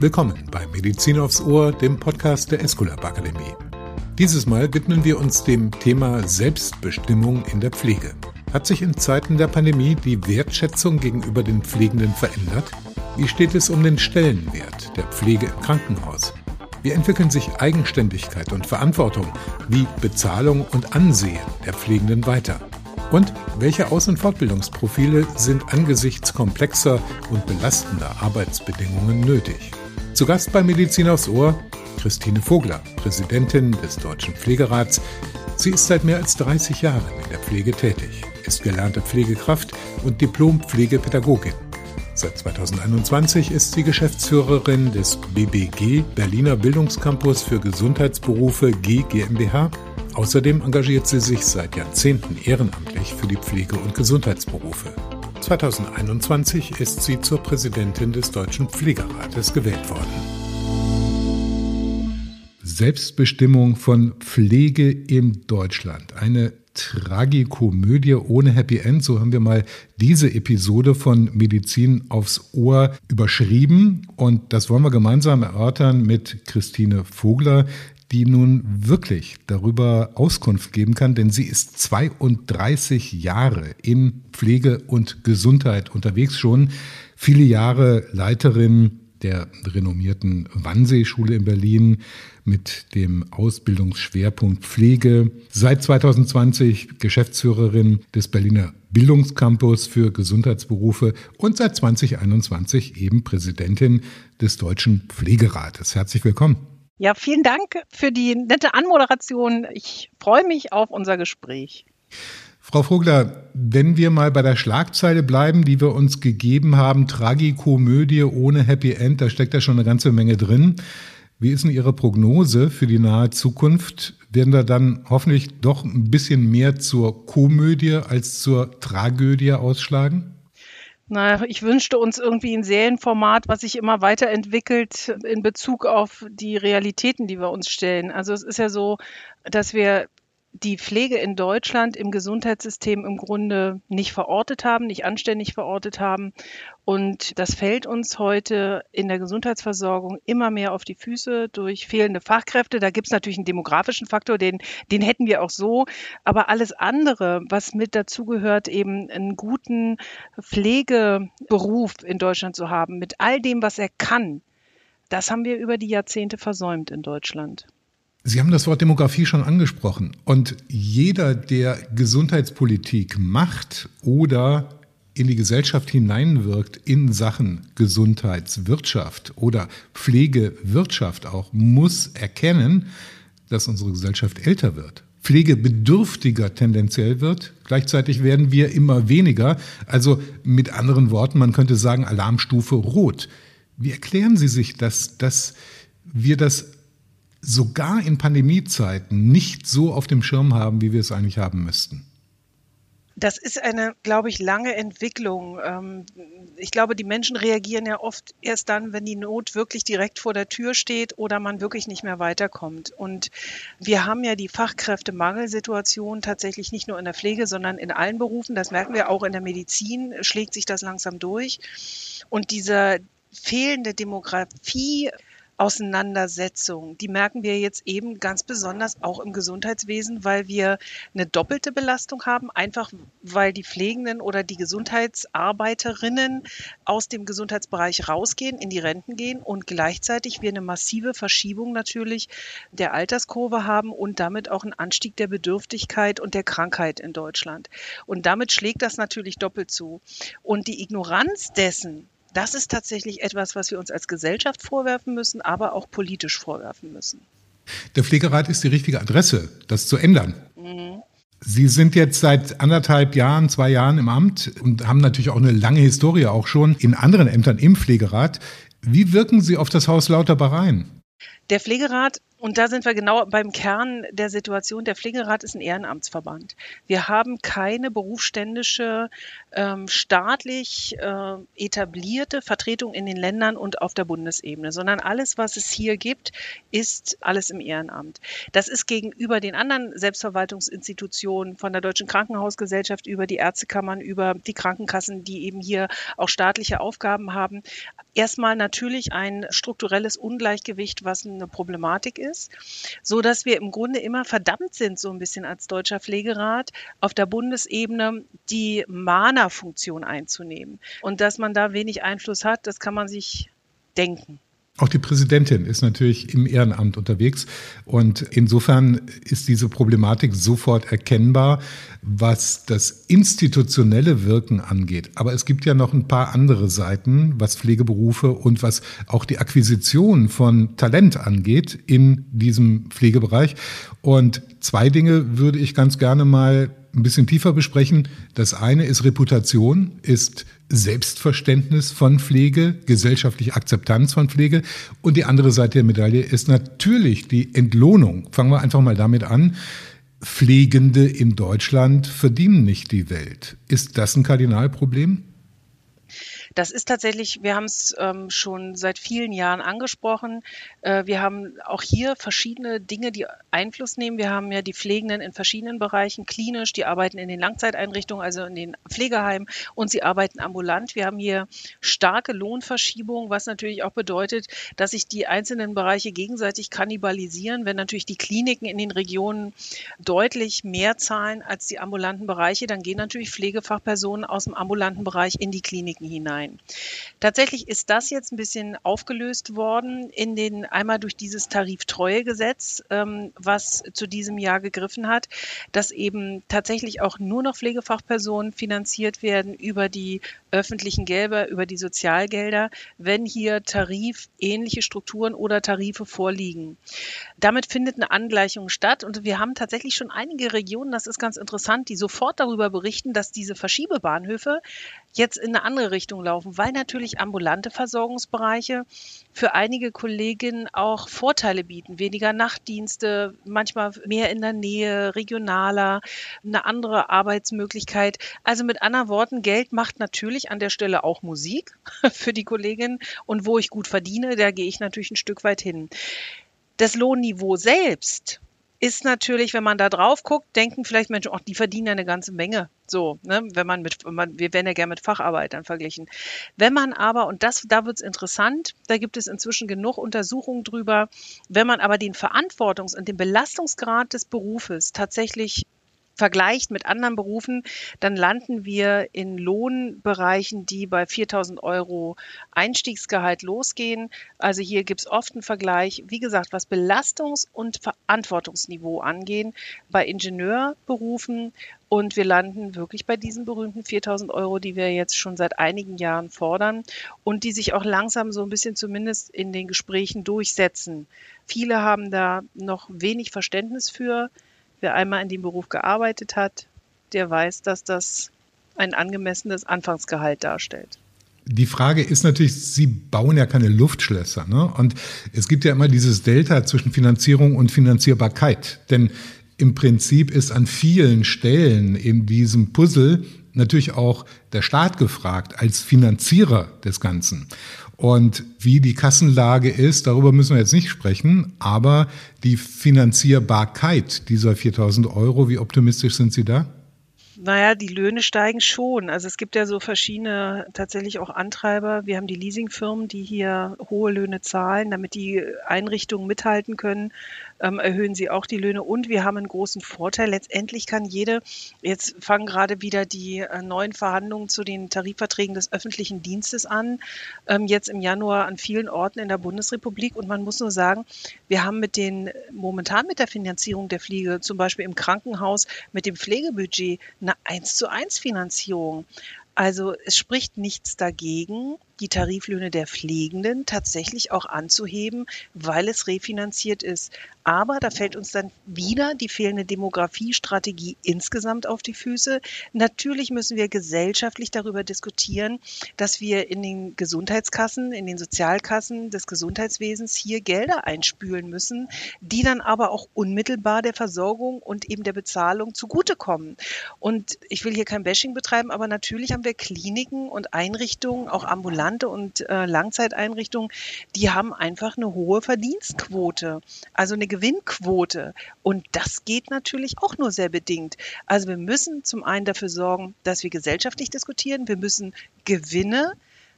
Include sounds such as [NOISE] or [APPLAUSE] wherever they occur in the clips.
Willkommen bei Medizin aufs Ohr, dem Podcast der Esculap Akademie. Dieses Mal widmen wir uns dem Thema Selbstbestimmung in der Pflege. Hat sich in Zeiten der Pandemie die Wertschätzung gegenüber den Pflegenden verändert? Wie steht es um den Stellenwert der Pflege im Krankenhaus? Wie entwickeln sich Eigenständigkeit und Verantwortung, wie Bezahlung und Ansehen der Pflegenden weiter? Und welche Aus- und Fortbildungsprofile sind angesichts komplexer und belastender Arbeitsbedingungen nötig? Zu Gast bei Medizin aufs Ohr Christine Vogler, Präsidentin des Deutschen Pflegerats. Sie ist seit mehr als 30 Jahren in der Pflege tätig, ist gelernte Pflegekraft und Diplom-Pflegepädagogin. Seit 2021 ist sie Geschäftsführerin des BBG Berliner Bildungscampus für Gesundheitsberufe G GmbH. Außerdem engagiert sie sich seit Jahrzehnten ehrenamtlich für die Pflege- und Gesundheitsberufe. 2021 ist sie zur Präsidentin des Deutschen Pflegerates gewählt worden. Selbstbestimmung von Pflege in Deutschland. Eine Tragikomödie ohne Happy End. So haben wir mal diese Episode von Medizin aufs Ohr überschrieben. Und das wollen wir gemeinsam erörtern mit Christine Vogler, die nun wirklich darüber Auskunft geben kann, denn sie ist 32 Jahre in Pflege und Gesundheit unterwegs schon, viele Jahre Leiterin der renommierten Wannsee-Schule in Berlin mit dem Ausbildungsschwerpunkt Pflege. Seit 2020 Geschäftsführerin des Berliner Bildungscampus für Gesundheitsberufe und seit 2021 eben Präsidentin des Deutschen Pflegerates. Herzlich willkommen. Ja, vielen Dank für die nette Anmoderation. Ich freue mich auf unser Gespräch. Frau Vogler, wenn wir mal bei der Schlagzeile bleiben, die wir uns gegeben haben, Tragikomödie ohne Happy End, da steckt ja schon eine ganze Menge drin. Wie ist denn Ihre Prognose für die nahe Zukunft? Werden da dann hoffentlich doch ein bisschen mehr zur Komödie als zur Tragödie ausschlagen? Na, ich wünschte uns irgendwie ein Serienformat, was sich immer weiterentwickelt in Bezug auf die Realitäten, die wir uns stellen. Also es ist ja so, dass wir die Pflege in Deutschland im Gesundheitssystem im Grunde nicht verortet haben, nicht anständig verortet haben. Und das fällt uns heute in der Gesundheitsversorgung immer mehr auf die Füße durch fehlende Fachkräfte. Da gibt es natürlich einen demografischen Faktor, den, den hätten wir auch so. Aber alles andere, was mit dazugehört, eben einen guten Pflegeberuf in Deutschland zu haben, mit all dem, was er kann, das haben wir über die Jahrzehnte versäumt in Deutschland. Sie haben das Wort Demografie schon angesprochen. Und jeder, der Gesundheitspolitik macht oder in die Gesellschaft hineinwirkt in Sachen Gesundheitswirtschaft oder Pflegewirtschaft auch, muss erkennen, dass unsere Gesellschaft älter wird. Pflegebedürftiger tendenziell wird. Gleichzeitig werden wir immer weniger. Also mit anderen Worten, man könnte sagen, Alarmstufe rot. Wie erklären Sie sich das, dass wir das sogar in Pandemiezeiten nicht so auf dem Schirm haben, wie wir es eigentlich haben müssten? Das ist eine, glaube ich, lange Entwicklung. Ähm, ich glaube, die Menschen reagieren ja oft erst dann, wenn die Not wirklich direkt vor der Tür steht oder man wirklich nicht mehr weiterkommt. Und wir haben ja die Fachkräftemangelsituation tatsächlich nicht nur in der Pflege, sondern in allen Berufen. Das merken wir auch in der Medizin, schlägt sich das langsam durch. Und diese fehlende Demografie Auseinandersetzung. Die merken wir jetzt eben ganz besonders auch im Gesundheitswesen, weil wir eine doppelte Belastung haben, einfach weil die Pflegenden oder die Gesundheitsarbeiterinnen aus dem Gesundheitsbereich rausgehen, in die Renten gehen und gleichzeitig wir eine massive Verschiebung natürlich der Alterskurve haben und damit auch einen Anstieg der Bedürftigkeit und der Krankheit in Deutschland. Und damit schlägt das natürlich doppelt zu. Und die Ignoranz dessen, das ist tatsächlich etwas, was wir uns als Gesellschaft vorwerfen müssen, aber auch politisch vorwerfen müssen. Der Pflegerat ist die richtige Adresse, das zu ändern. Mhm. Sie sind jetzt seit anderthalb Jahren, zwei Jahren im Amt und haben natürlich auch eine lange Historie auch schon in anderen Ämtern im Pflegerat. Wie wirken Sie auf das Haus Lauterbach rein? Der Pflegerat Und da sind wir genau beim Kern der Situation. Der Pflegerat ist ein Ehrenamtsverband. Wir haben keine berufsständische, ähm, staatlich äh, etablierte Vertretung in den Ländern und auf der Bundesebene, sondern alles, was es hier gibt, ist alles im Ehrenamt. Das ist gegenüber den anderen Selbstverwaltungsinstitutionen von der Deutschen Krankenhausgesellschaft über die Ärztekammern, über die Krankenkassen, die eben hier auch staatliche Aufgaben haben, erstmal natürlich ein strukturelles Ungleichgewicht, was eine Problematik ist ist, so dass wir im Grunde immer verdammt sind, so ein bisschen als deutscher Pflegerat auf der Bundesebene die Mahnerfunktion einzunehmen. Und dass man da wenig Einfluss hat, das kann man sich denken. Auch die Präsidentin ist natürlich im Ehrenamt unterwegs und insofern ist diese Problematik sofort erkennbar, was das institutionelle Wirken angeht. Aber es gibt ja noch ein paar andere Seiten, was Pflegeberufe und was auch die Akquisition von Talent angeht in diesem Pflegebereich. Und zwei Dinge würde ich ganz gerne mal ein bisschen tiefer besprechen. Das eine ist Reputation, ist Selbstverständnis von Pflege, gesellschaftliche Akzeptanz von Pflege. Und die andere Seite der Medaille ist natürlich die Entlohnung. Fangen wir einfach mal damit an. Pflegende in Deutschland verdienen nicht die Welt. Ist das ein Kardinalproblem? Das ist tatsächlich, wir haben es ähm, schon seit vielen Jahren angesprochen. Äh, wir haben auch hier verschiedene Dinge, die Einfluss nehmen. Wir haben ja die Pflegenden in verschiedenen Bereichen, klinisch, die arbeiten in den Langzeiteinrichtungen, also in den Pflegeheimen und sie arbeiten ambulant. Wir haben hier starke Lohnverschiebungen, was natürlich auch bedeutet, dass sich die einzelnen Bereiche gegenseitig kannibalisieren, wenn natürlich die Kliniken in den Regionen deutlich mehr zahlen als die ambulanten Bereiche, dann gehen natürlich Pflegefachpersonen aus dem ambulanten Bereich in die Kliniken hinein hinein. Tatsächlich ist das jetzt ein bisschen aufgelöst worden in den einmal durch dieses Tariftreuegesetz, ähm, was zu diesem Jahr gegriffen hat, dass eben tatsächlich auch nur noch Pflegefachpersonen finanziert werden über die öffentlichen Gelder, über die Sozialgelder, wenn hier tarifähnliche Strukturen oder Tarife vorliegen. Damit findet eine Angleichung statt und wir haben tatsächlich schon einige Regionen, das ist ganz interessant, die sofort darüber berichten, dass diese Verschiebebahnhöfe jetzt in eine andere Richtung laufen, weil natürlich ambulante Versorgungsbereiche für einige Kolleginnen auch Vorteile bieten. Weniger Nachtdienste, manchmal mehr in der Nähe, regionaler, eine andere Arbeitsmöglichkeit. Also mit anderen Worten, Geld macht natürlich an der Stelle auch Musik [LAUGHS] für die Kolleginnen. Und wo ich gut verdiene, da gehe ich natürlich ein Stück weit hin. Das Lohnniveau selbst ist natürlich, wenn man da drauf guckt, denken vielleicht Menschen, ach, die verdienen ja eine ganze Menge. So, ne, wenn man mit, man, wir werden ja gerne mit Facharbeitern verglichen. Wenn man aber, und das, da wird es interessant, da gibt es inzwischen genug Untersuchungen drüber, wenn man aber den Verantwortungs- und den Belastungsgrad des Berufes tatsächlich vergleicht mit anderen Berufen, dann landen wir in Lohnbereichen, die bei 4000 Euro Einstiegsgehalt losgehen. Also hier gibt es oft einen Vergleich, wie gesagt, was Belastungs- und Verantwortungsniveau angehen, bei Ingenieurberufen. Und wir landen wirklich bei diesen berühmten 4000 Euro, die wir jetzt schon seit einigen Jahren fordern und die sich auch langsam so ein bisschen zumindest in den Gesprächen durchsetzen. Viele haben da noch wenig Verständnis für. Wer einmal in dem Beruf gearbeitet hat, der weiß, dass das ein angemessenes Anfangsgehalt darstellt. Die Frage ist natürlich, Sie bauen ja keine Luftschlösser. Ne? Und es gibt ja immer dieses Delta zwischen Finanzierung und Finanzierbarkeit. Denn im Prinzip ist an vielen Stellen in diesem Puzzle natürlich auch der Staat gefragt als Finanzierer des Ganzen. Und wie die Kassenlage ist, darüber müssen wir jetzt nicht sprechen, aber die Finanzierbarkeit dieser 4000 Euro, wie optimistisch sind Sie da? Naja, die Löhne steigen schon. Also es gibt ja so verschiedene tatsächlich auch Antreiber. Wir haben die Leasingfirmen, die hier hohe Löhne zahlen, damit die Einrichtungen mithalten können ähm, erhöhen sie auch die Löhne. Und wir haben einen großen Vorteil. Letztendlich kann jede, jetzt fangen gerade wieder die äh, neuen Verhandlungen zu den Tarifverträgen des öffentlichen Dienstes an, ähm, jetzt im Januar an vielen Orten in der Bundesrepublik. Und man muss nur sagen, wir haben mit den, momentan mit der Finanzierung der Pflege, zum Beispiel im Krankenhaus, mit dem Pflegebudget eine 1 zu 1 Finanzierung. Also es spricht nichts dagegen, die Tariflöhne der Pflegenden tatsächlich auch anzuheben, weil es refinanziert ist. Aber da fällt uns dann wieder die fehlende Demografiestrategie insgesamt auf die Füße. Natürlich müssen wir gesellschaftlich darüber diskutieren, dass wir in den Gesundheitskassen, in den Sozialkassen des Gesundheitswesens hier Gelder einspülen müssen, die dann aber auch unmittelbar der Versorgung und eben der Bezahlung zugutekommen. Und ich will hier kein Bashing betreiben, aber natürlich haben wir Kliniken und Einrichtungen, auch ambulante und äh, Langzeiteinrichtungen, die haben einfach eine hohe Verdienstquote. Also eine Gewinnquote. Und das geht natürlich auch nur sehr bedingt. Also wir müssen zum einen dafür sorgen, dass wir gesellschaftlich diskutieren. Wir müssen Gewinne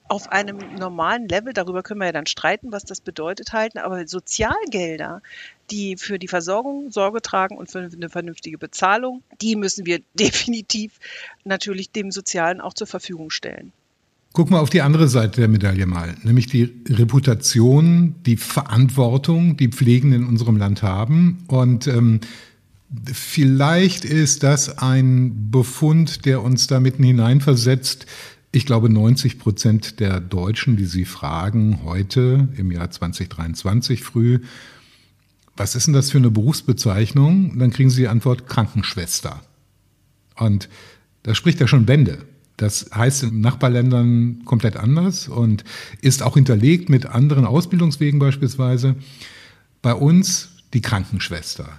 auf einem normalen Level, darüber können wir ja dann streiten, was das bedeutet halten, aber Sozialgelder, die für die Versorgung Sorge tragen und für eine vernünftige Bezahlung, die müssen wir [LAUGHS] definitiv natürlich dem Sozialen auch zur Verfügung stellen. Gucken wir auf die andere Seite der Medaille mal, nämlich die Reputation, die Verantwortung, die Pflegen in unserem Land haben. Und ähm, vielleicht ist das ein Befund, der uns da mitten hineinversetzt. Ich glaube, 90 Prozent der Deutschen, die Sie fragen, heute im Jahr 2023 früh, was ist denn das für eine Berufsbezeichnung? Dann kriegen Sie die Antwort Krankenschwester. Und da spricht ja schon Bände. Das heißt in Nachbarländern komplett anders und ist auch hinterlegt mit anderen Ausbildungswegen beispielsweise. Bei uns die Krankenschwester.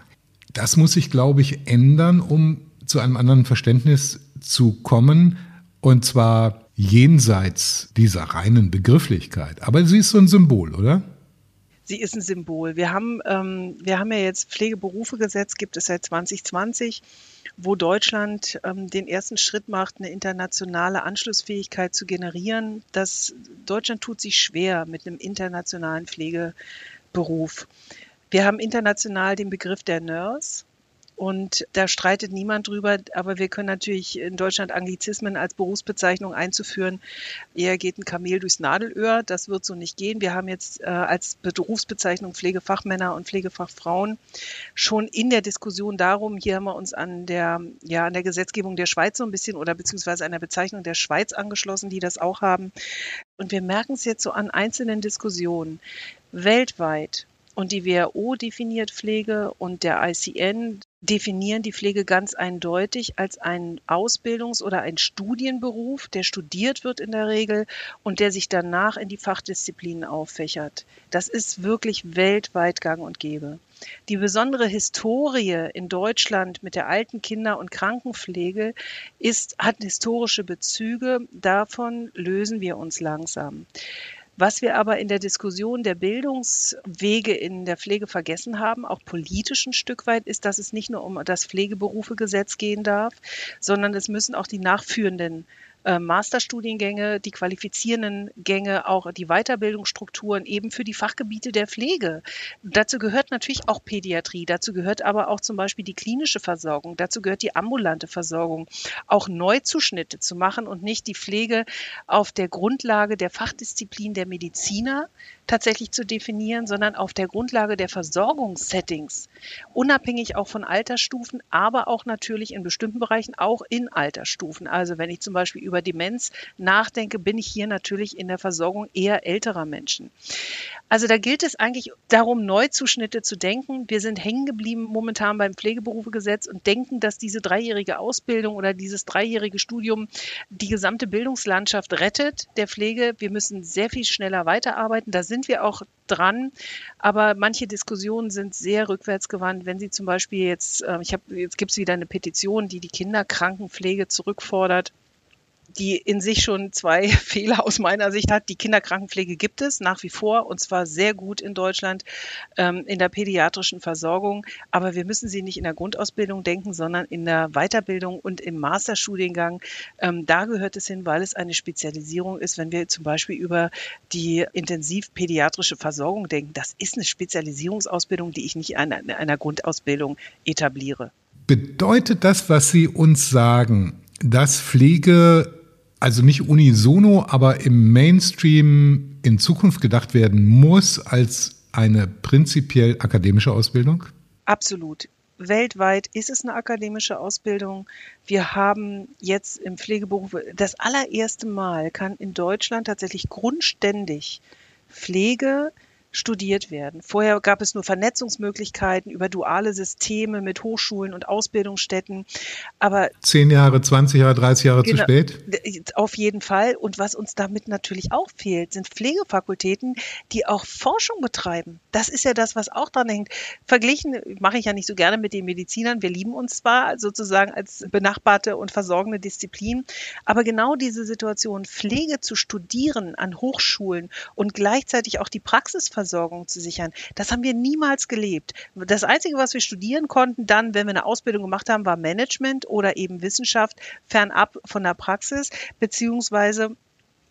Das muss sich, glaube ich, ändern, um zu einem anderen Verständnis zu kommen. Und zwar jenseits dieser reinen Begrifflichkeit. Aber sie ist so ein Symbol, oder? Sie ist ein Symbol. Wir haben, ähm, wir haben ja jetzt Pflegeberufegesetz, gibt es seit 2020 wo Deutschland ähm, den ersten Schritt macht, eine internationale Anschlussfähigkeit zu generieren. Das, Deutschland tut sich schwer mit einem internationalen Pflegeberuf. Wir haben international den Begriff der Nurse. Und da streitet niemand drüber, aber wir können natürlich in Deutschland Anglizismen als Berufsbezeichnung einzuführen. Eher geht ein Kamel durchs Nadelöhr, das wird so nicht gehen. Wir haben jetzt äh, als Berufsbezeichnung Pflegefachmänner und Pflegefachfrauen schon in der Diskussion darum, hier haben wir uns an der, ja, an der Gesetzgebung der Schweiz so ein bisschen oder beziehungsweise an der Bezeichnung der Schweiz angeschlossen, die das auch haben. Und wir merken es jetzt so an einzelnen Diskussionen. Weltweit und die WHO definiert Pflege und der ICN definieren die Pflege ganz eindeutig als einen Ausbildungs- oder einen Studienberuf, der studiert wird in der Regel und der sich danach in die Fachdisziplinen auffächert. Das ist wirklich weltweit gang und gäbe. Die besondere Historie in Deutschland mit der alten Kinder- und Krankenpflege ist, hat historische Bezüge. Davon lösen wir uns langsam. Was wir aber in der Diskussion der Bildungswege in der Pflege vergessen haben, auch politisch ein Stück weit, ist, dass es nicht nur um das Pflegeberufegesetz gehen darf, sondern es müssen auch die nachführenden äh, Masterstudiengänge, die qualifizierenden Gänge, auch die Weiterbildungsstrukturen eben für die Fachgebiete der Pflege. Dazu gehört natürlich auch Pädiatrie, dazu gehört aber auch zum Beispiel die klinische Versorgung, dazu gehört die ambulante Versorgung, auch Neuzuschnitte zu machen und nicht die Pflege auf der Grundlage der Fachdisziplin der Mediziner tatsächlich zu definieren, sondern auf der Grundlage der Versorgungssettings, unabhängig auch von Altersstufen, aber auch natürlich in bestimmten Bereichen auch in Altersstufen. Also wenn ich zum Beispiel über Demenz nachdenke, bin ich hier natürlich in der Versorgung eher älterer Menschen. Also da gilt es eigentlich darum, Neuzuschnitte zu denken. Wir sind hängen geblieben momentan beim Pflegeberufegesetz und denken, dass diese dreijährige Ausbildung oder dieses dreijährige Studium die gesamte Bildungslandschaft rettet der Pflege. Wir müssen sehr viel schneller weiterarbeiten. Da sind wir auch dran, aber manche Diskussionen sind sehr rückwärtsgewandt. Wenn Sie zum Beispiel jetzt, äh, ich habe, jetzt gibt es wieder eine Petition, die die Kinderkrankenpflege zurückfordert die in sich schon zwei [LAUGHS] Fehler aus meiner Sicht hat. Die Kinderkrankenpflege gibt es nach wie vor und zwar sehr gut in Deutschland ähm, in der pädiatrischen Versorgung. Aber wir müssen sie nicht in der Grundausbildung denken, sondern in der Weiterbildung und im Masterstudiengang. Ähm, da gehört es hin, weil es eine Spezialisierung ist, wenn wir zum Beispiel über die intensivpädiatrische Versorgung denken. Das ist eine Spezialisierungsausbildung, die ich nicht in einer, in einer Grundausbildung etabliere. Bedeutet das, was Sie uns sagen, dass Pflege also nicht unisono, aber im Mainstream in Zukunft gedacht werden muss als eine prinzipiell akademische Ausbildung? Absolut weltweit ist es eine akademische Ausbildung. Wir haben jetzt im Pflegeberuf das allererste Mal kann in Deutschland tatsächlich grundständig Pflege studiert werden. Vorher gab es nur Vernetzungsmöglichkeiten über duale Systeme mit Hochschulen und Ausbildungsstätten. Aber zehn Jahre, 20 Jahre, 30 Jahre genau, zu spät? Auf jeden Fall. Und was uns damit natürlich auch fehlt, sind Pflegefakultäten, die auch Forschung betreiben. Das ist ja das, was auch dran hängt. Verglichen mache ich ja nicht so gerne mit den Medizinern. Wir lieben uns zwar sozusagen als benachbarte und versorgende Disziplin, aber genau diese Situation, Pflege zu studieren an Hochschulen und gleichzeitig auch die Praxis Versorgung zu sichern. Das haben wir niemals gelebt. Das Einzige, was wir studieren konnten, dann, wenn wir eine Ausbildung gemacht haben, war Management oder eben Wissenschaft fernab von der Praxis, beziehungsweise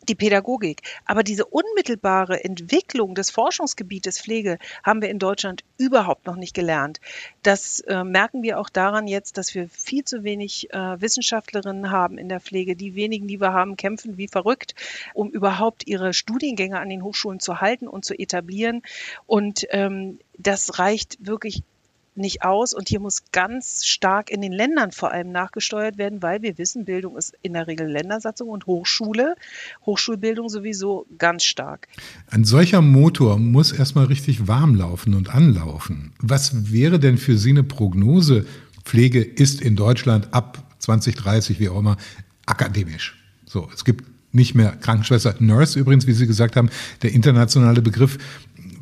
die Pädagogik. Aber diese unmittelbare Entwicklung des Forschungsgebietes Pflege haben wir in Deutschland überhaupt noch nicht gelernt. Das äh, merken wir auch daran jetzt, dass wir viel zu wenig äh, Wissenschaftlerinnen haben in der Pflege. Die wenigen, die wir haben, kämpfen wie verrückt, um überhaupt ihre Studiengänge an den Hochschulen zu halten und zu etablieren. Und ähm, das reicht wirklich nicht aus und hier muss ganz stark in den Ländern vor allem nachgesteuert werden, weil wir wissen, Bildung ist in der Regel Ländersatzung und Hochschule, Hochschulbildung sowieso ganz stark. Ein solcher Motor muss erstmal richtig warm laufen und anlaufen. Was wäre denn für Sie eine Prognose? Pflege ist in Deutschland ab 2030, wie auch immer, akademisch. So, es gibt nicht mehr Krankenschwester, Nurse übrigens, wie Sie gesagt haben, der internationale Begriff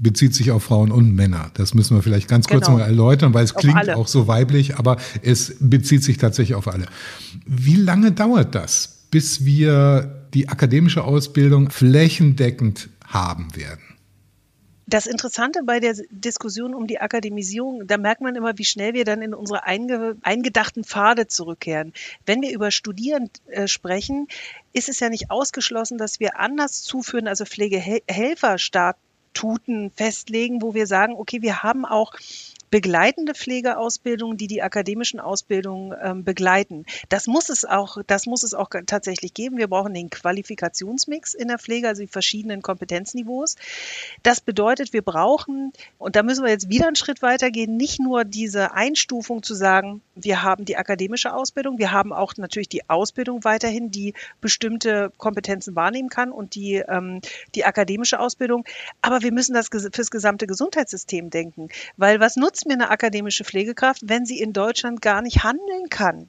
bezieht sich auf Frauen und Männer. Das müssen wir vielleicht ganz kurz genau. mal erläutern, weil es auf klingt alle. auch so weiblich, aber es bezieht sich tatsächlich auf alle. Wie lange dauert das, bis wir die akademische Ausbildung flächendeckend haben werden? Das Interessante bei der Diskussion um die Akademisierung, da merkt man immer, wie schnell wir dann in unsere einge eingedachten Pfade zurückkehren. Wenn wir über Studieren äh, sprechen, ist es ja nicht ausgeschlossen, dass wir anders zuführen, also Pflegehelfer stark Statuten festlegen, wo wir sagen, okay, wir haben auch begleitende Pflegeausbildungen, die die akademischen Ausbildungen ähm, begleiten. Das muss es auch, das muss es auch tatsächlich geben. Wir brauchen den Qualifikationsmix in der Pflege, also die verschiedenen Kompetenzniveaus. Das bedeutet, wir brauchen, und da müssen wir jetzt wieder einen Schritt weitergehen, nicht nur diese Einstufung zu sagen, wir haben die akademische Ausbildung, wir haben auch natürlich die Ausbildung weiterhin, die bestimmte Kompetenzen wahrnehmen kann und die, ähm, die akademische Ausbildung. Aber wir müssen das fürs gesamte Gesundheitssystem denken, weil was nutzt nutzt mir eine akademische Pflegekraft, wenn sie in Deutschland gar nicht handeln kann?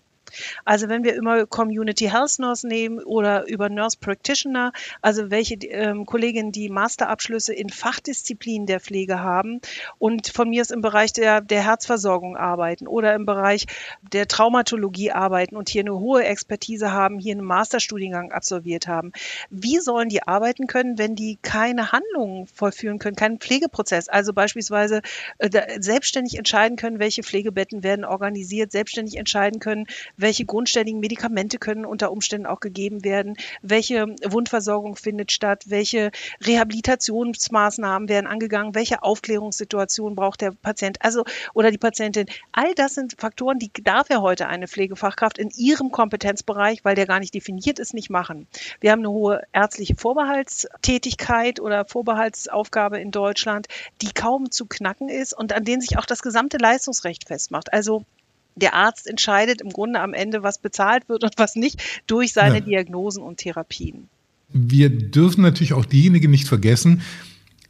Also wenn wir immer Community Health Nurse nehmen oder über Nurse Practitioner, also welche ähm, Kolleginnen, die Masterabschlüsse in Fachdisziplinen der Pflege haben und von mir ist im Bereich der, der Herzversorgung arbeiten oder im Bereich der Traumatologie arbeiten und hier eine hohe Expertise haben, hier einen Masterstudiengang absolviert haben. Wie sollen die arbeiten können, wenn die keine Handlungen vollführen können, keinen Pflegeprozess, also beispielsweise äh, selbstständig entscheiden können, welche Pflegebetten werden organisiert, selbstständig entscheiden können, welche grundständigen Medikamente können unter Umständen auch gegeben werden, welche Wundversorgung findet statt, welche Rehabilitationsmaßnahmen werden angegangen, welche Aufklärungssituation braucht der Patient, also oder die Patientin. All das sind Faktoren, die darf ja heute eine Pflegefachkraft in ihrem Kompetenzbereich, weil der gar nicht definiert ist, nicht machen. Wir haben eine hohe ärztliche Vorbehaltstätigkeit oder Vorbehaltsaufgabe in Deutschland, die kaum zu knacken ist und an denen sich auch das gesamte Leistungsrecht festmacht. Also der Arzt entscheidet im Grunde am Ende, was bezahlt wird und was nicht, durch seine ja. Diagnosen und Therapien. Wir dürfen natürlich auch diejenigen nicht vergessen,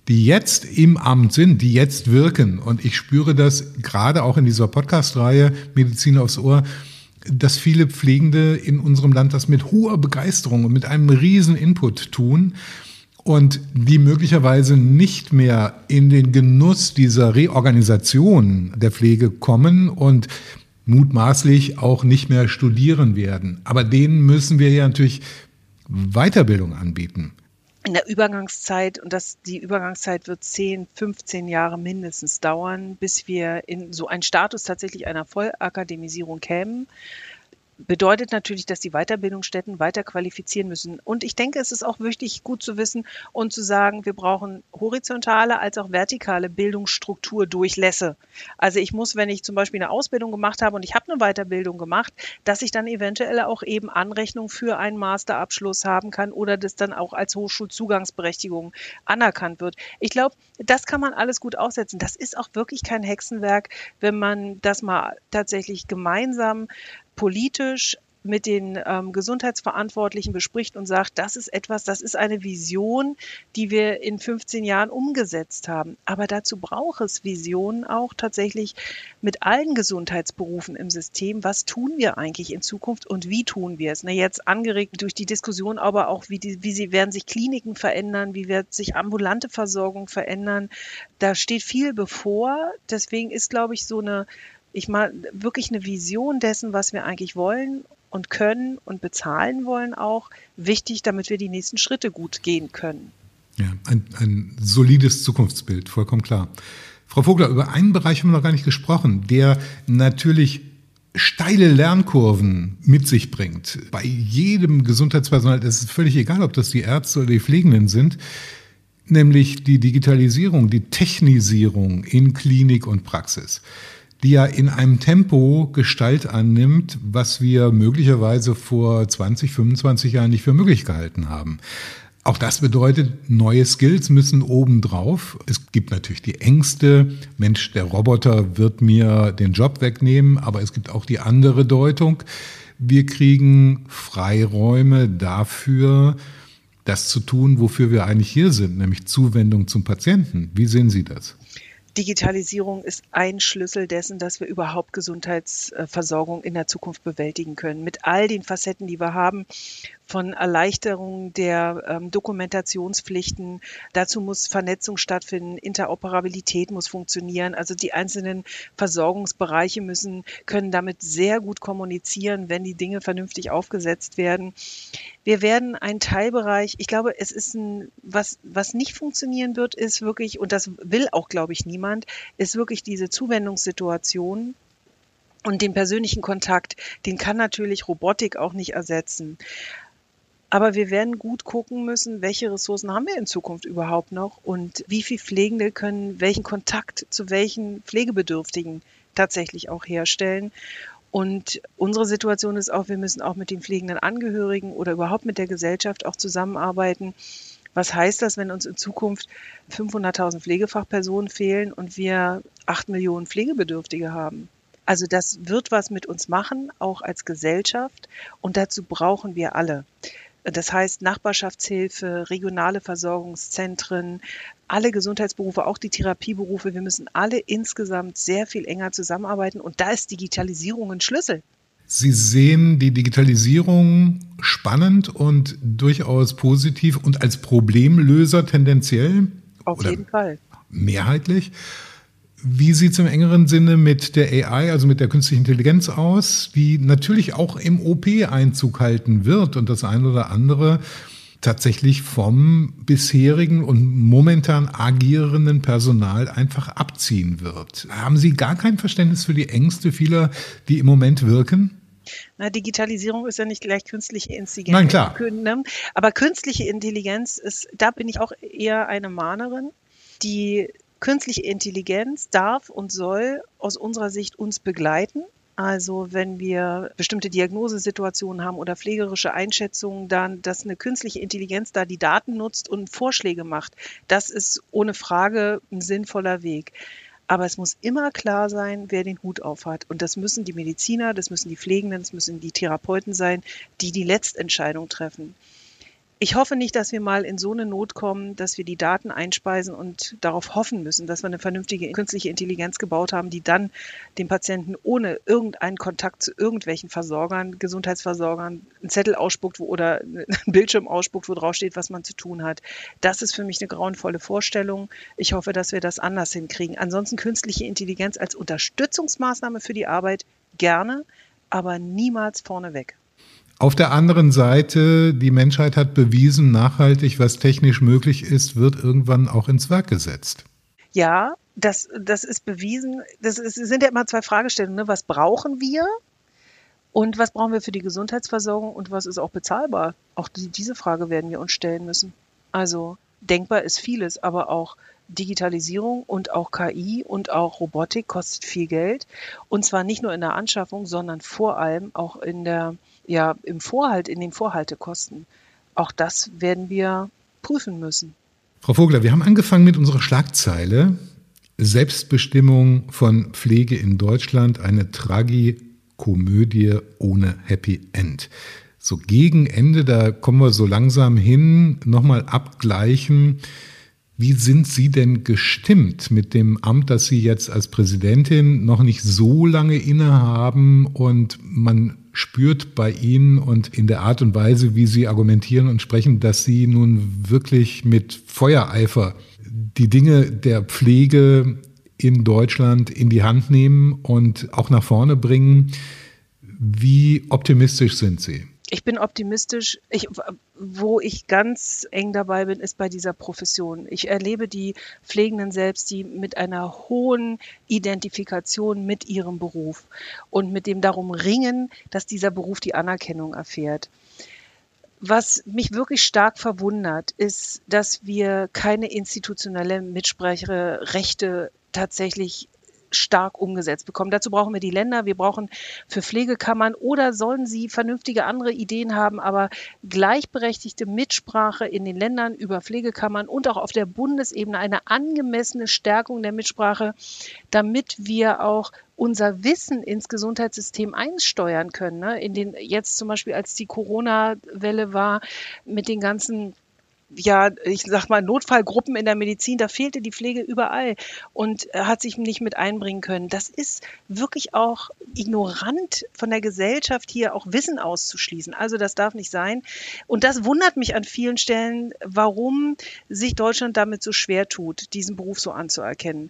die jetzt im Amt sind, die jetzt wirken. Und ich spüre das gerade auch in dieser Podcast-Reihe Medizin aufs Ohr, dass viele Pflegende in unserem Land das mit hoher Begeisterung und mit einem riesen Input tun und die möglicherweise nicht mehr in den Genuss dieser Reorganisation der Pflege kommen und mutmaßlich auch nicht mehr studieren werden. Aber denen müssen wir ja natürlich Weiterbildung anbieten. In der Übergangszeit, und das, die Übergangszeit wird 10, 15 Jahre mindestens dauern, bis wir in so einen Status tatsächlich einer Vollakademisierung kämen. Bedeutet natürlich, dass die Weiterbildungsstätten weiter qualifizieren müssen. Und ich denke, es ist auch wichtig, gut zu wissen und zu sagen, wir brauchen horizontale als auch vertikale Bildungsstrukturdurchlässe. Also ich muss, wenn ich zum Beispiel eine Ausbildung gemacht habe und ich habe eine Weiterbildung gemacht, dass ich dann eventuell auch eben Anrechnung für einen Masterabschluss haben kann oder das dann auch als Hochschulzugangsberechtigung anerkannt wird. Ich glaube, das kann man alles gut aufsetzen. Das ist auch wirklich kein Hexenwerk, wenn man das mal tatsächlich gemeinsam politisch mit den ähm, Gesundheitsverantwortlichen bespricht und sagt, das ist etwas, das ist eine Vision, die wir in 15 Jahren umgesetzt haben. Aber dazu braucht es Visionen auch tatsächlich mit allen Gesundheitsberufen im System. Was tun wir eigentlich in Zukunft und wie tun wir es? Na, jetzt angeregt durch die Diskussion, aber auch, wie, die, wie sie werden sich Kliniken verändern, wie wird sich ambulante Versorgung verändern. Da steht viel bevor. Deswegen ist, glaube ich, so eine ich mal wirklich eine Vision dessen, was wir eigentlich wollen und können und bezahlen wollen auch wichtig, damit wir die nächsten Schritte gut gehen können. Ja, ein, ein solides Zukunftsbild, vollkommen klar. Frau Vogler, über einen Bereich haben wir noch gar nicht gesprochen, der natürlich steile Lernkurven mit sich bringt. Bei jedem Gesundheitspersonal ist es völlig egal, ob das die Ärzte oder die Pflegenden sind, nämlich die Digitalisierung, die Technisierung in Klinik und Praxis die ja in einem Tempo Gestalt annimmt, was wir möglicherweise vor 20, 25 Jahren nicht für möglich gehalten haben. Auch das bedeutet, neue Skills müssen obendrauf. Es gibt natürlich die Ängste, Mensch, der Roboter wird mir den Job wegnehmen, aber es gibt auch die andere Deutung. Wir kriegen Freiräume dafür, das zu tun, wofür wir eigentlich hier sind, nämlich Zuwendung zum Patienten. Wie sehen Sie das? Digitalisierung ist ein Schlüssel dessen, dass wir überhaupt Gesundheitsversorgung in der Zukunft bewältigen können. Mit all den Facetten, die wir haben, von Erleichterung der ähm, Dokumentationspflichten. Dazu muss Vernetzung stattfinden, Interoperabilität muss funktionieren. Also die einzelnen Versorgungsbereiche müssen, können damit sehr gut kommunizieren, wenn die Dinge vernünftig aufgesetzt werden. Wir werden einen Teilbereich, ich glaube, es ist ein, was, was nicht funktionieren wird, ist wirklich, und das will auch, glaube ich, niemand, ist wirklich diese Zuwendungssituation und den persönlichen Kontakt, den kann natürlich Robotik auch nicht ersetzen. Aber wir werden gut gucken müssen, welche Ressourcen haben wir in Zukunft überhaupt noch und wie viele Pflegende können welchen Kontakt zu welchen Pflegebedürftigen tatsächlich auch herstellen. Und unsere Situation ist auch, wir müssen auch mit den pflegenden Angehörigen oder überhaupt mit der Gesellschaft auch zusammenarbeiten. Was heißt das, wenn uns in Zukunft 500.000 Pflegefachpersonen fehlen und wir 8 Millionen Pflegebedürftige haben? Also das wird was mit uns machen, auch als Gesellschaft. Und dazu brauchen wir alle. Das heißt Nachbarschaftshilfe, regionale Versorgungszentren, alle Gesundheitsberufe, auch die Therapieberufe. Wir müssen alle insgesamt sehr viel enger zusammenarbeiten und da ist Digitalisierung ein Schlüssel. Sie sehen die Digitalisierung spannend und durchaus positiv und als Problemlöser tendenziell? Auf jeden Fall. Mehrheitlich. Wie sieht es im engeren Sinne mit der AI, also mit der künstlichen Intelligenz aus, die natürlich auch im OP Einzug halten wird und das eine oder andere tatsächlich vom bisherigen und momentan agierenden Personal einfach abziehen wird. Haben Sie gar kein Verständnis für die Ängste vieler, die im Moment wirken? Na, Digitalisierung ist ja nicht gleich künstliche Intelligenz. Nein, klar. Ne? Aber künstliche Intelligenz ist, da bin ich auch eher eine Mahnerin, die Künstliche Intelligenz darf und soll aus unserer Sicht uns begleiten. Also wenn wir bestimmte Diagnosesituationen haben oder pflegerische Einschätzungen, dann, dass eine künstliche Intelligenz da die Daten nutzt und Vorschläge macht, das ist ohne Frage ein sinnvoller Weg. Aber es muss immer klar sein, wer den Hut auf hat. Und das müssen die Mediziner, das müssen die Pflegenden, das müssen die Therapeuten sein, die die Letztentscheidung treffen ich hoffe nicht, dass wir mal in so eine Not kommen, dass wir die Daten einspeisen und darauf hoffen müssen, dass wir eine vernünftige künstliche Intelligenz gebaut haben, die dann dem Patienten ohne irgendeinen Kontakt zu irgendwelchen Versorgern, Gesundheitsversorgern, einen Zettel ausspuckt wo, oder [LAUGHS] einen Bildschirm ausspuckt, wo drauf steht, was man zu tun hat. Das ist für mich eine grauenvolle Vorstellung. Ich hoffe, dass wir das anders hinkriegen. Ansonsten künstliche Intelligenz als Unterstützungsmaßnahme für die Arbeit gerne, aber niemals vorneweg. Auf der anderen Seite, die Menschheit hat bewiesen, nachhaltig, was technisch möglich ist, wird irgendwann auch ins Werk gesetzt. Ja, das, das ist bewiesen. Das ist, sind ja immer zwei Fragestellungen. Ne? Was brauchen wir? Und was brauchen wir für die Gesundheitsversorgung und was ist auch bezahlbar? Auch die, diese Frage werden wir uns stellen müssen. Also denkbar ist vieles, aber auch Digitalisierung und auch KI und auch Robotik kostet viel Geld. Und zwar nicht nur in der Anschaffung, sondern vor allem auch in der, ja, im Vorhalt, in den Vorhaltekosten. Auch das werden wir prüfen müssen. Frau Vogler, wir haben angefangen mit unserer Schlagzeile Selbstbestimmung von Pflege in Deutschland, eine Tragikomödie ohne Happy End. So gegen Ende, da kommen wir so langsam hin, nochmal abgleichen. Wie sind Sie denn gestimmt mit dem Amt, das Sie jetzt als Präsidentin noch nicht so lange innehaben und man spürt bei Ihnen und in der Art und Weise, wie Sie argumentieren und sprechen, dass Sie nun wirklich mit Feuereifer die Dinge der Pflege in Deutschland in die Hand nehmen und auch nach vorne bringen. Wie optimistisch sind Sie? Ich bin optimistisch. Ich, wo ich ganz eng dabei bin, ist bei dieser Profession. Ich erlebe die Pflegenden selbst, die mit einer hohen Identifikation mit ihrem Beruf und mit dem darum ringen, dass dieser Beruf die Anerkennung erfährt. Was mich wirklich stark verwundert, ist, dass wir keine institutionelle Mitspracherechte tatsächlich stark umgesetzt bekommen. Dazu brauchen wir die Länder, wir brauchen für Pflegekammern oder sollen sie vernünftige andere Ideen haben, aber gleichberechtigte Mitsprache in den Ländern über Pflegekammern und auch auf der Bundesebene eine angemessene Stärkung der Mitsprache, damit wir auch unser Wissen ins Gesundheitssystem einsteuern können. Ne? In den jetzt zum Beispiel, als die Corona-Welle war, mit den ganzen ja, ich sag mal, Notfallgruppen in der Medizin, da fehlte die Pflege überall und hat sich nicht mit einbringen können. Das ist wirklich auch ignorant von der Gesellschaft hier auch Wissen auszuschließen. Also das darf nicht sein. Und das wundert mich an vielen Stellen, warum sich Deutschland damit so schwer tut, diesen Beruf so anzuerkennen.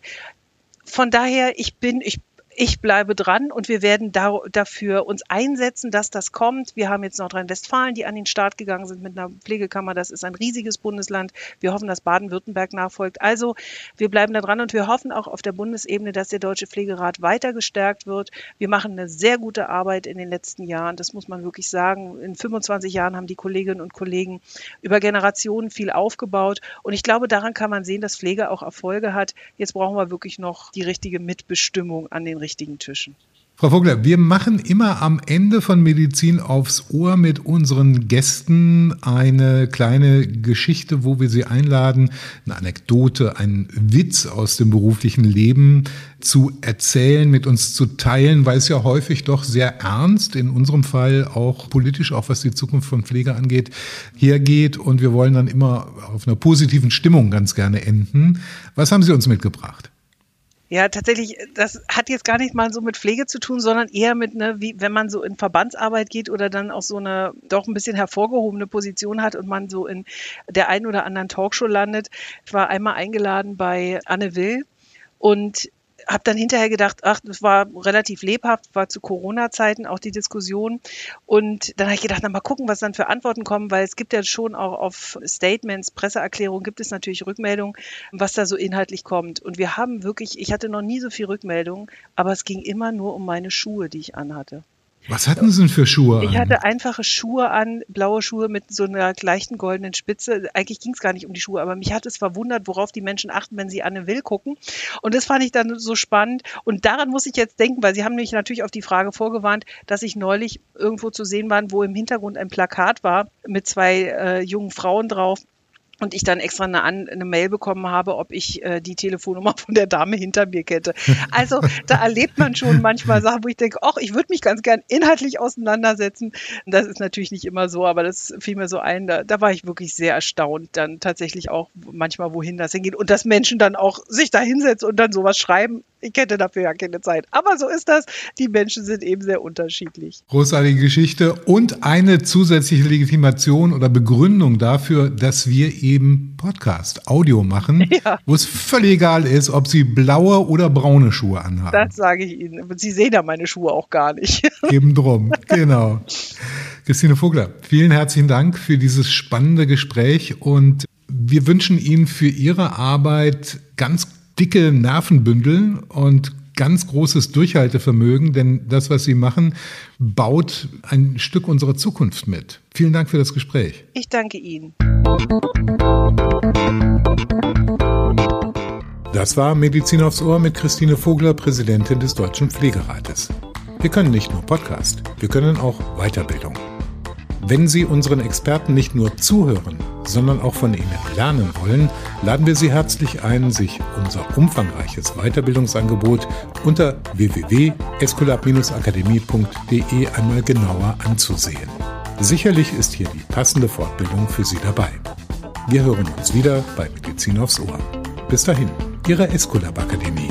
Von daher, ich bin, ich ich bleibe dran und wir werden da, dafür uns einsetzen, dass das kommt. Wir haben jetzt Nordrhein-Westfalen, die an den Start gegangen sind mit einer Pflegekammer. Das ist ein riesiges Bundesland. Wir hoffen, dass Baden-Württemberg nachfolgt. Also wir bleiben da dran und wir hoffen auch auf der Bundesebene, dass der Deutsche Pflegerat weiter gestärkt wird. Wir machen eine sehr gute Arbeit in den letzten Jahren. Das muss man wirklich sagen. In 25 Jahren haben die Kolleginnen und Kollegen über Generationen viel aufgebaut. Und ich glaube, daran kann man sehen, dass Pflege auch Erfolge hat. Jetzt brauchen wir wirklich noch die richtige Mitbestimmung an den richtigen richtigen Tischen. Frau Vogler, wir machen immer am Ende von Medizin aufs Ohr mit unseren Gästen eine kleine Geschichte, wo wir sie einladen, eine Anekdote, einen Witz aus dem beruflichen Leben zu erzählen, mit uns zu teilen, weil es ja häufig doch sehr ernst, in unserem Fall auch politisch, auch was die Zukunft von Pflege angeht, hergeht. Und wir wollen dann immer auf einer positiven Stimmung ganz gerne enden. Was haben Sie uns mitgebracht? Ja, tatsächlich, das hat jetzt gar nicht mal so mit Pflege zu tun, sondern eher mit, ne, wie wenn man so in Verbandsarbeit geht oder dann auch so eine doch ein bisschen hervorgehobene Position hat und man so in der einen oder anderen Talkshow landet. Ich war einmal eingeladen bei Anne Will und habe dann hinterher gedacht, ach, das war relativ lebhaft, war zu Corona-Zeiten auch die Diskussion. Und dann habe ich gedacht, na mal gucken, was dann für Antworten kommen, weil es gibt ja schon auch auf Statements, Presseerklärungen, gibt es natürlich Rückmeldungen, was da so inhaltlich kommt. Und wir haben wirklich, ich hatte noch nie so viel Rückmeldungen, aber es ging immer nur um meine Schuhe, die ich anhatte. Was hatten Sie denn für Schuhe an? Ich hatte einfache Schuhe an, blaue Schuhe mit so einer leichten goldenen Spitze. Eigentlich ging es gar nicht um die Schuhe, aber mich hat es verwundert, worauf die Menschen achten, wenn sie Anne Will gucken. Und das fand ich dann so spannend. Und daran muss ich jetzt denken, weil Sie haben mich natürlich auf die Frage vorgewarnt, dass ich neulich irgendwo zu sehen war, wo im Hintergrund ein Plakat war mit zwei äh, jungen Frauen drauf und ich dann extra eine, eine Mail bekommen habe, ob ich äh, die Telefonnummer von der Dame hinter mir kette. [LAUGHS] Also da erlebt man schon manchmal Sachen, wo ich denke, ach, ich würde mich ganz gern inhaltlich auseinandersetzen. Das ist natürlich nicht immer so, aber das fiel mir so ein. Da, da war ich wirklich sehr erstaunt, dann tatsächlich auch manchmal, wohin das hingeht und dass Menschen dann auch sich da hinsetzen und dann sowas schreiben. Ich hätte dafür ja keine Zeit. Aber so ist das. Die Menschen sind eben sehr unterschiedlich. Großartige Geschichte und eine zusätzliche Legitimation oder Begründung dafür, dass wir eben Podcast, Audio machen, [LAUGHS] ja. wo es völlig egal ist, ob Sie blaue oder braune Schuhe anhaben. Das sage ich Ihnen. Sie sehen ja meine Schuhe auch gar nicht. [LAUGHS] Eben drum, genau. Christine Vogler, vielen herzlichen Dank für dieses spannende Gespräch und wir wünschen Ihnen für Ihre Arbeit ganz dicke Nervenbündel und ganz großes Durchhaltevermögen, denn das, was Sie machen, baut ein Stück unserer Zukunft mit. Vielen Dank für das Gespräch. Ich danke Ihnen. Das war Medizin aufs Ohr mit Christine Vogler, Präsidentin des Deutschen Pflegerates. Wir können nicht nur Podcast, wir können auch Weiterbildung. Wenn Sie unseren Experten nicht nur zuhören, sondern auch von ihnen lernen wollen, laden wir Sie herzlich ein, sich unser umfangreiches Weiterbildungsangebot unter www.escolab-akademie.de einmal genauer anzusehen. Sicherlich ist hier die passende Fortbildung für Sie dabei. Wir hören uns wieder bei Medizin aufs Ohr. Bis dahin, Ihre Escolab Akademie.